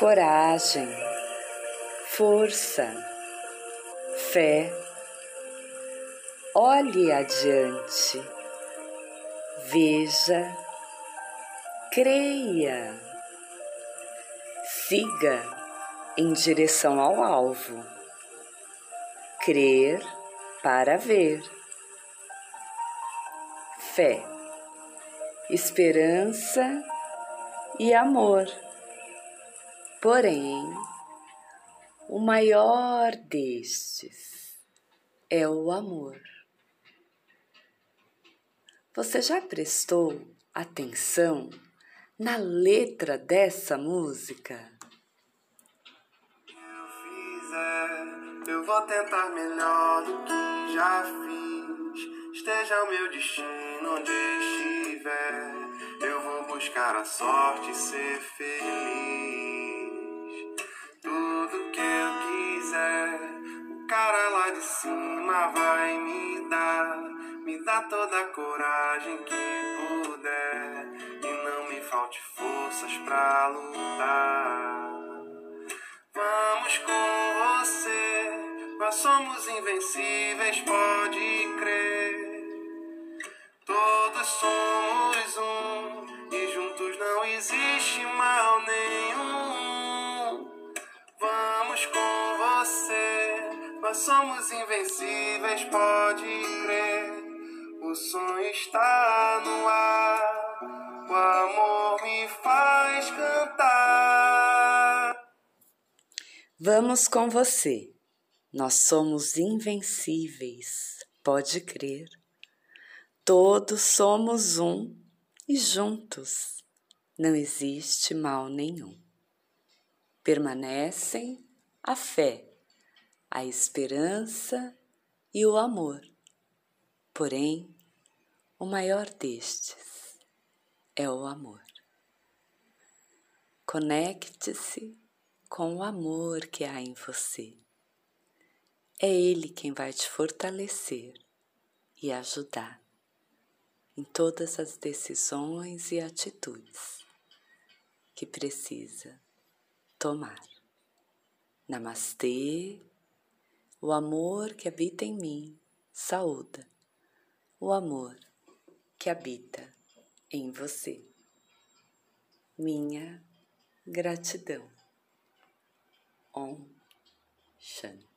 coragem, força, fé. Olhe adiante, veja, creia, siga em direção ao alvo. Crer para ver. Fé, esperança e amor. Porém, o maior destes é o amor. Você já prestou atenção na letra dessa música? Eu fizer, eu vou tentar melhor do que já fiz. Esteja o meu destino onde estiver, eu vou buscar a sorte e ser feliz. Cima vai me dar, me dá toda a coragem que puder e não me falte forças pra lutar. Vamos com você, nós somos invencíveis, pode crer. Todos somos um e juntos não existe mal nenhum. Vamos com nós somos invencíveis, pode crer. O sonho está no ar, o amor me faz cantar. Vamos com você. Nós somos invencíveis, pode crer. Todos somos um e juntos não existe mal nenhum. Permanecem a fé a esperança e o amor. Porém, o maior destes é o amor. Conecte-se com o amor que há em você. É Ele quem vai te fortalecer e ajudar em todas as decisões e atitudes que precisa tomar. Namastê o amor que habita em mim saúda o amor que habita em você. Minha gratidão. Om Shanti.